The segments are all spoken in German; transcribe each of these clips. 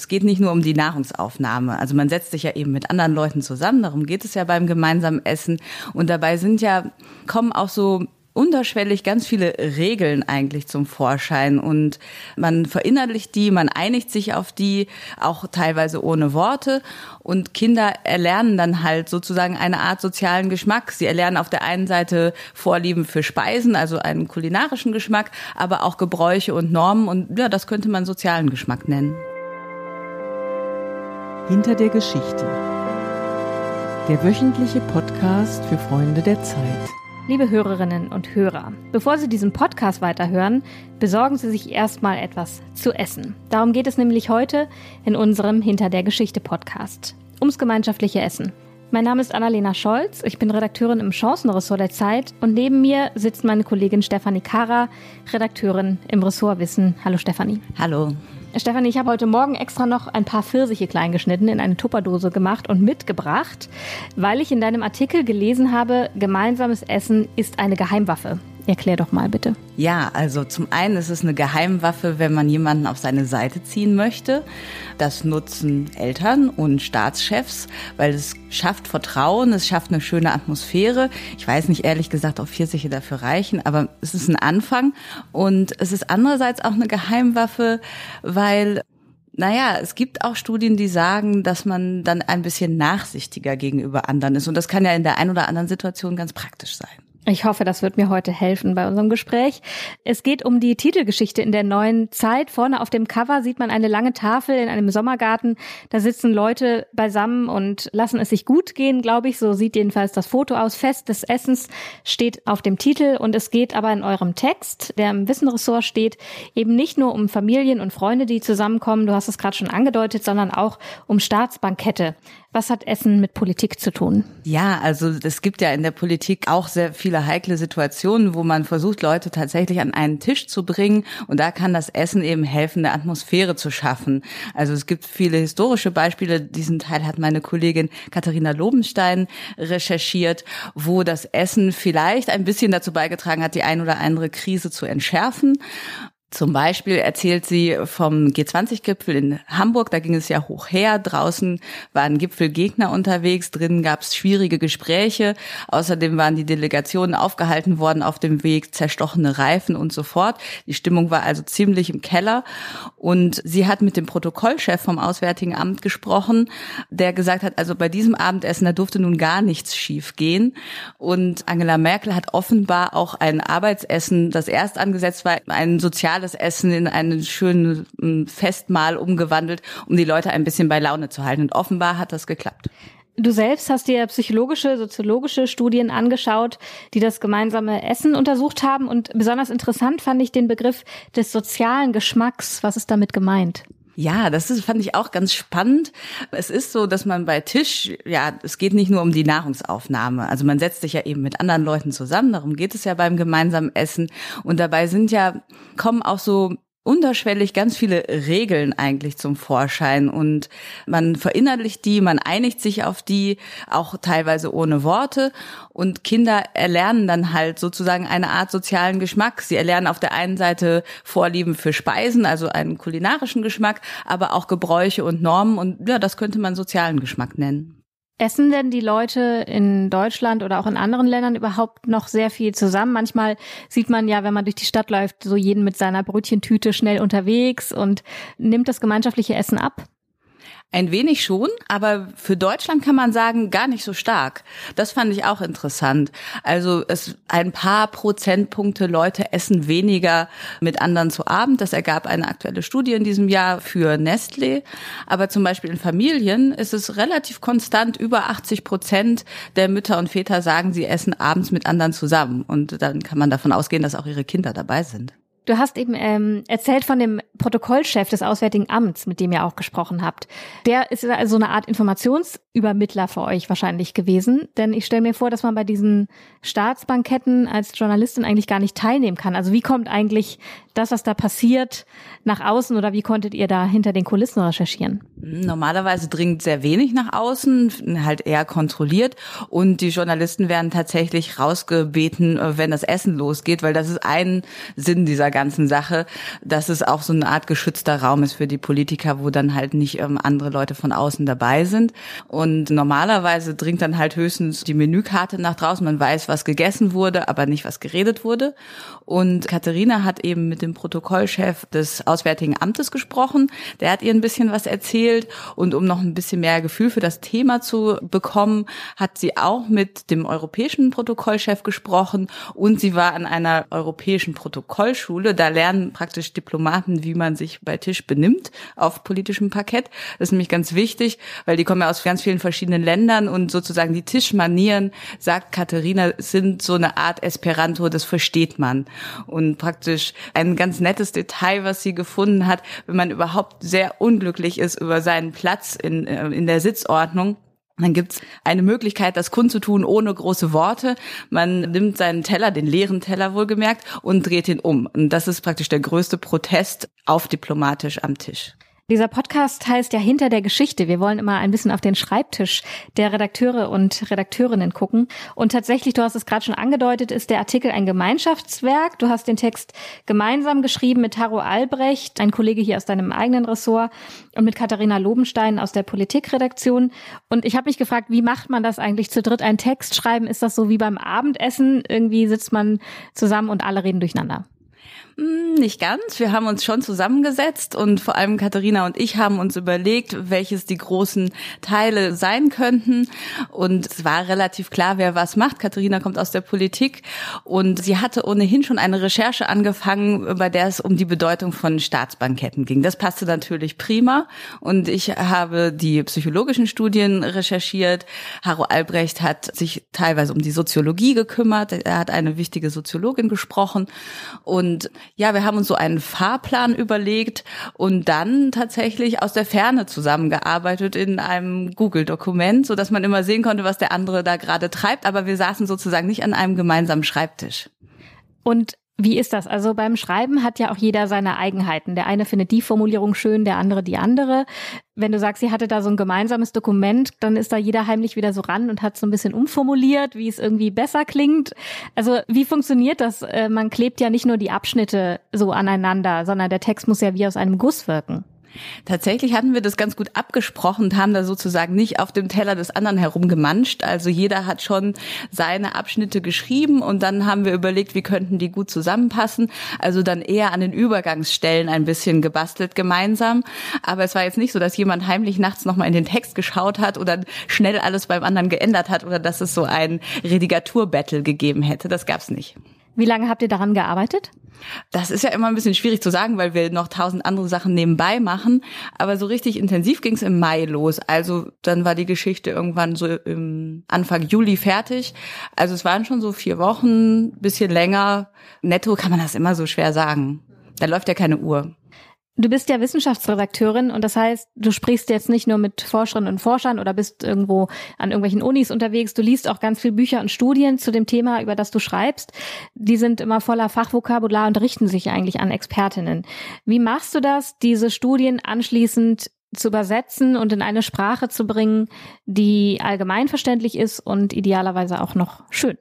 es geht nicht nur um die Nahrungsaufnahme. Also man setzt sich ja eben mit anderen Leuten zusammen, darum geht es ja beim gemeinsamen Essen. Und dabei sind ja, kommen auch so unterschwellig ganz viele Regeln eigentlich zum Vorschein und man verinnerlicht die, man einigt sich auf die, auch teilweise ohne Worte und Kinder erlernen dann halt sozusagen eine Art sozialen Geschmack. Sie erlernen auf der einen Seite Vorlieben für Speisen, also einen kulinarischen Geschmack, aber auch Gebräuche und Normen und ja, das könnte man sozialen Geschmack nennen. Hinter der Geschichte. Der wöchentliche Podcast für Freunde der Zeit. Liebe Hörerinnen und Hörer, bevor Sie diesen Podcast weiterhören, besorgen Sie sich erstmal etwas zu essen. Darum geht es nämlich heute in unserem Hinter der Geschichte Podcast. Ums gemeinschaftliche Essen. Mein Name ist Annalena Scholz, ich bin Redakteurin im Chancenressort der Zeit und neben mir sitzt meine Kollegin Stefanie Kara, Redakteurin im Ressort Wissen. Hallo Stefanie. Hallo. Stefanie, ich habe heute Morgen extra noch ein paar Pfirsiche klein geschnitten, in eine Tupperdose gemacht und mitgebracht, weil ich in deinem Artikel gelesen habe, gemeinsames Essen ist eine Geheimwaffe. Erklär doch mal bitte. Ja, also zum einen ist es eine Geheimwaffe, wenn man jemanden auf seine Seite ziehen möchte. Das nutzen Eltern und Staatschefs, weil es schafft Vertrauen, es schafft eine schöne Atmosphäre. Ich weiß nicht ehrlich gesagt, ob Pfirsiche dafür reichen, aber es ist ein Anfang. Und es ist andererseits auch eine Geheimwaffe, weil naja, es gibt auch Studien, die sagen, dass man dann ein bisschen nachsichtiger gegenüber anderen ist. Und das kann ja in der einen oder anderen Situation ganz praktisch sein. Ich hoffe, das wird mir heute helfen bei unserem Gespräch. Es geht um die Titelgeschichte in der neuen Zeit. Vorne auf dem Cover sieht man eine lange Tafel in einem Sommergarten. Da sitzen Leute beisammen und lassen es sich gut gehen, glaube ich. So sieht jedenfalls das Foto aus. Fest des Essens steht auf dem Titel und es geht aber in eurem Text, der im Wissenressort steht, eben nicht nur um Familien und Freunde, die zusammenkommen. Du hast es gerade schon angedeutet, sondern auch um Staatsbankette. Was hat Essen mit Politik zu tun? Ja, also es gibt ja in der Politik auch sehr viele heikle Situationen, wo man versucht, Leute tatsächlich an einen Tisch zu bringen. Und da kann das Essen eben helfen, eine Atmosphäre zu schaffen. Also es gibt viele historische Beispiele. Diesen Teil hat meine Kollegin Katharina Lobenstein recherchiert, wo das Essen vielleicht ein bisschen dazu beigetragen hat, die ein oder andere Krise zu entschärfen. Zum Beispiel erzählt sie vom G20-Gipfel in Hamburg. Da ging es ja hoch her. Draußen waren Gipfelgegner unterwegs. Drinnen gab es schwierige Gespräche. Außerdem waren die Delegationen aufgehalten worden auf dem Weg, zerstochene Reifen und so fort. Die Stimmung war also ziemlich im Keller. Und sie hat mit dem Protokollchef vom Auswärtigen Amt gesprochen, der gesagt hat, also bei diesem Abendessen, da durfte nun gar nichts schief gehen. Und Angela Merkel hat offenbar auch ein Arbeitsessen, das erst angesetzt war, ein soziales soziales Essen in ein schönes Festmahl umgewandelt, um die Leute ein bisschen bei Laune zu halten. Und offenbar hat das geklappt. Du selbst hast dir psychologische, soziologische Studien angeschaut, die das gemeinsame Essen untersucht haben. Und besonders interessant fand ich den Begriff des sozialen Geschmacks. Was ist damit gemeint? Ja, das ist, fand ich auch ganz spannend. Es ist so, dass man bei Tisch, ja, es geht nicht nur um die Nahrungsaufnahme. Also man setzt sich ja eben mit anderen Leuten zusammen. Darum geht es ja beim gemeinsamen Essen. Und dabei sind ja, kommen auch so unterschwellig ganz viele Regeln eigentlich zum Vorschein und man verinnerlicht die, man einigt sich auf die, auch teilweise ohne Worte und Kinder erlernen dann halt sozusagen eine Art sozialen Geschmack. Sie erlernen auf der einen Seite Vorlieben für Speisen, also einen kulinarischen Geschmack, aber auch Gebräuche und Normen und ja, das könnte man sozialen Geschmack nennen. Essen denn die Leute in Deutschland oder auch in anderen Ländern überhaupt noch sehr viel zusammen? Manchmal sieht man ja, wenn man durch die Stadt läuft, so jeden mit seiner Brötchentüte schnell unterwegs und nimmt das gemeinschaftliche Essen ab? Ein wenig schon, aber für Deutschland kann man sagen, gar nicht so stark. Das fand ich auch interessant. Also es ein paar Prozentpunkte Leute essen weniger mit anderen zu Abend. Das ergab eine aktuelle Studie in diesem Jahr für Nestlé. Aber zum Beispiel in Familien ist es relativ konstant. Über 80 Prozent der Mütter und Väter sagen, sie essen abends mit anderen zusammen. Und dann kann man davon ausgehen, dass auch ihre Kinder dabei sind. Du hast eben ähm, erzählt von dem Protokollchef des Auswärtigen Amts, mit dem ihr auch gesprochen habt. Der ist also eine Art Informations Übermittler für euch wahrscheinlich gewesen, denn ich stelle mir vor, dass man bei diesen Staatsbanketten als Journalistin eigentlich gar nicht teilnehmen kann. Also wie kommt eigentlich das, was da passiert, nach außen oder wie konntet ihr da hinter den Kulissen recherchieren? Normalerweise dringt sehr wenig nach außen, halt eher kontrolliert und die Journalisten werden tatsächlich rausgebeten, äh, wenn das Essen losgeht, weil das ist ein Sinn dieser ganzen Sache, dass es auch so eine Art geschützter Raum ist für die Politiker, wo dann halt nicht ähm, andere Leute von außen dabei sind. Und normalerweise dringt dann halt höchstens die Menükarte nach draußen. Man weiß, was gegessen wurde, aber nicht, was geredet wurde. Und Katharina hat eben mit dem Protokollchef des Auswärtigen Amtes gesprochen. Der hat ihr ein bisschen was erzählt. Und um noch ein bisschen mehr Gefühl für das Thema zu bekommen, hat sie auch mit dem europäischen Protokollchef gesprochen. Und sie war an einer europäischen Protokollschule. Da lernen praktisch Diplomaten, wie man sich bei Tisch benimmt auf politischem Parkett. Das ist nämlich ganz wichtig, weil die kommen ja aus ganz vielen verschiedenen Ländern und sozusagen die Tischmanieren, sagt Katharina, sind so eine Art Esperanto, das versteht man. Und praktisch ein ganz nettes Detail, was sie gefunden hat, wenn man überhaupt sehr unglücklich ist über seinen Platz in, äh, in der Sitzordnung, dann gibt's eine Möglichkeit, das kundzutun ohne große Worte. Man nimmt seinen Teller, den leeren Teller wohlgemerkt, und dreht ihn um. Und das ist praktisch der größte Protest auf diplomatisch am Tisch. Dieser Podcast heißt ja Hinter der Geschichte. Wir wollen immer ein bisschen auf den Schreibtisch der Redakteure und Redakteurinnen gucken. Und tatsächlich, du hast es gerade schon angedeutet, ist der Artikel ein Gemeinschaftswerk. Du hast den Text gemeinsam geschrieben mit Haro Albrecht, ein Kollege hier aus deinem eigenen Ressort, und mit Katharina Lobenstein aus der Politikredaktion. Und ich habe mich gefragt, wie macht man das eigentlich zu dritt, einen Text schreiben? Ist das so wie beim Abendessen? Irgendwie sitzt man zusammen und alle reden durcheinander. Hm, nicht ganz. Wir haben uns schon zusammengesetzt und vor allem Katharina und ich haben uns überlegt, welches die großen Teile sein könnten. Und es war relativ klar, wer was macht. Katharina kommt aus der Politik und sie hatte ohnehin schon eine Recherche angefangen, bei der es um die Bedeutung von Staatsbanketten ging. Das passte natürlich prima. Und ich habe die psychologischen Studien recherchiert. Haro Albrecht hat sich teilweise um die Soziologie gekümmert. Er hat eine wichtige Soziologin gesprochen. Und ja, wir haben uns so einen Fahrplan überlegt und dann tatsächlich aus der Ferne zusammengearbeitet in einem Google-Dokument, so dass man immer sehen konnte, was der andere da gerade treibt. Aber wir saßen sozusagen nicht an einem gemeinsamen Schreibtisch. Und wie ist das? Also beim Schreiben hat ja auch jeder seine Eigenheiten. Der eine findet die Formulierung schön, der andere die andere. Wenn du sagst, sie hatte da so ein gemeinsames Dokument, dann ist da jeder heimlich wieder so ran und hat so ein bisschen umformuliert, wie es irgendwie besser klingt. Also wie funktioniert das? Äh, man klebt ja nicht nur die Abschnitte so aneinander, sondern der Text muss ja wie aus einem Guss wirken. Tatsächlich hatten wir das ganz gut abgesprochen und haben da sozusagen nicht auf dem Teller des anderen herumgemanscht. Also jeder hat schon seine Abschnitte geschrieben und dann haben wir überlegt, wie könnten die gut zusammenpassen. Also dann eher an den Übergangsstellen ein bisschen gebastelt gemeinsam. Aber es war jetzt nicht so, dass jemand heimlich nachts nochmal in den Text geschaut hat oder schnell alles beim anderen geändert hat oder dass es so ein Redigaturbattle gegeben hätte. Das gab's nicht. Wie lange habt ihr daran gearbeitet? Das ist ja immer ein bisschen schwierig zu sagen, weil wir noch tausend andere Sachen nebenbei machen. Aber so richtig intensiv ging es im Mai los. Also dann war die Geschichte irgendwann so im Anfang Juli fertig. Also es waren schon so vier Wochen, bisschen länger. Netto kann man das immer so schwer sagen. Da läuft ja keine Uhr. Du bist ja Wissenschaftsredakteurin und das heißt, du sprichst jetzt nicht nur mit Forscherinnen und Forschern oder bist irgendwo an irgendwelchen Unis unterwegs, du liest auch ganz viel Bücher und Studien zu dem Thema, über das du schreibst. Die sind immer voller Fachvokabular und richten sich eigentlich an Expertinnen. Wie machst du das, diese Studien anschließend zu übersetzen und in eine Sprache zu bringen, die allgemeinverständlich ist und idealerweise auch noch schön?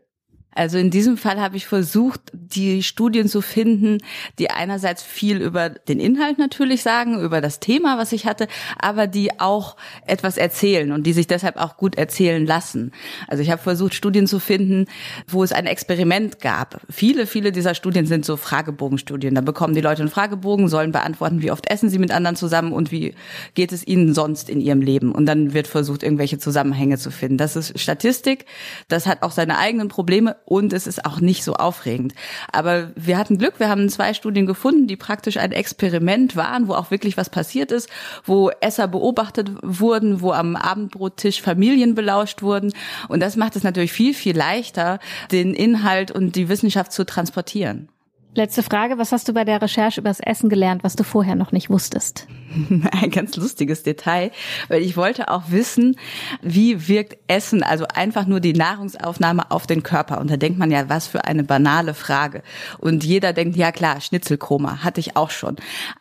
Also in diesem Fall habe ich versucht, die Studien zu finden, die einerseits viel über den Inhalt natürlich sagen, über das Thema, was ich hatte, aber die auch etwas erzählen und die sich deshalb auch gut erzählen lassen. Also ich habe versucht, Studien zu finden, wo es ein Experiment gab. Viele, viele dieser Studien sind so Fragebogenstudien. Da bekommen die Leute einen Fragebogen, sollen beantworten, wie oft essen sie mit anderen zusammen und wie geht es ihnen sonst in ihrem Leben. Und dann wird versucht, irgendwelche Zusammenhänge zu finden. Das ist Statistik. Das hat auch seine eigenen Probleme und es ist auch nicht so aufregend. Aber wir hatten Glück, wir haben zwei Studien gefunden, die praktisch ein Experiment waren, wo auch wirklich was passiert ist, wo Esser beobachtet wurden, wo am Abendbrottisch Familien belauscht wurden. Und das macht es natürlich viel, viel leichter, den Inhalt und die Wissenschaft zu transportieren. Letzte Frage, was hast du bei der Recherche übers Essen gelernt, was du vorher noch nicht wusstest? Ein ganz lustiges Detail, weil ich wollte auch wissen, wie wirkt Essen, also einfach nur die Nahrungsaufnahme auf den Körper. Und da denkt man ja, was für eine banale Frage. Und jeder denkt, ja klar, Schnitzelkoma hatte ich auch schon.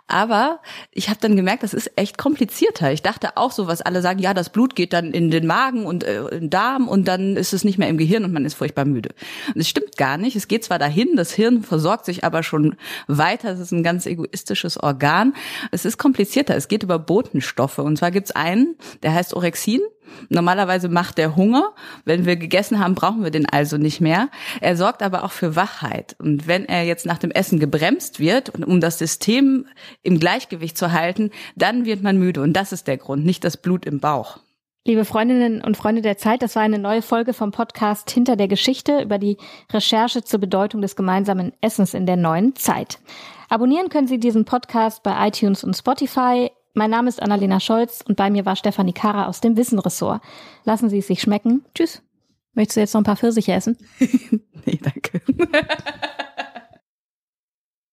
Aber ich habe dann gemerkt, das ist echt komplizierter. Ich dachte auch so, was alle sagen, ja, das Blut geht dann in den Magen und äh, den Darm und dann ist es nicht mehr im Gehirn und man ist furchtbar müde. Und es stimmt gar nicht. Es geht zwar dahin, das Hirn versorgt sich aber schon weiter. Es ist ein ganz egoistisches Organ. Es ist komplizierter. Es geht über Botenstoffe. Und zwar gibt's einen, der heißt Orexin. Normalerweise macht der Hunger. Wenn wir gegessen haben, brauchen wir den also nicht mehr. Er sorgt aber auch für Wachheit. Und wenn er jetzt nach dem Essen gebremst wird, um das System im Gleichgewicht zu halten, dann wird man müde. Und das ist der Grund, nicht das Blut im Bauch. Liebe Freundinnen und Freunde der Zeit, das war eine neue Folge vom Podcast Hinter der Geschichte über die Recherche zur Bedeutung des gemeinsamen Essens in der neuen Zeit. Abonnieren können Sie diesen Podcast bei iTunes und Spotify. Mein Name ist Annalena Scholz und bei mir war Stefanie Kara aus dem Wissenressort. Lassen Sie es sich schmecken. Tschüss. Möchtest du jetzt noch ein paar Pfirsiche essen? nee, danke.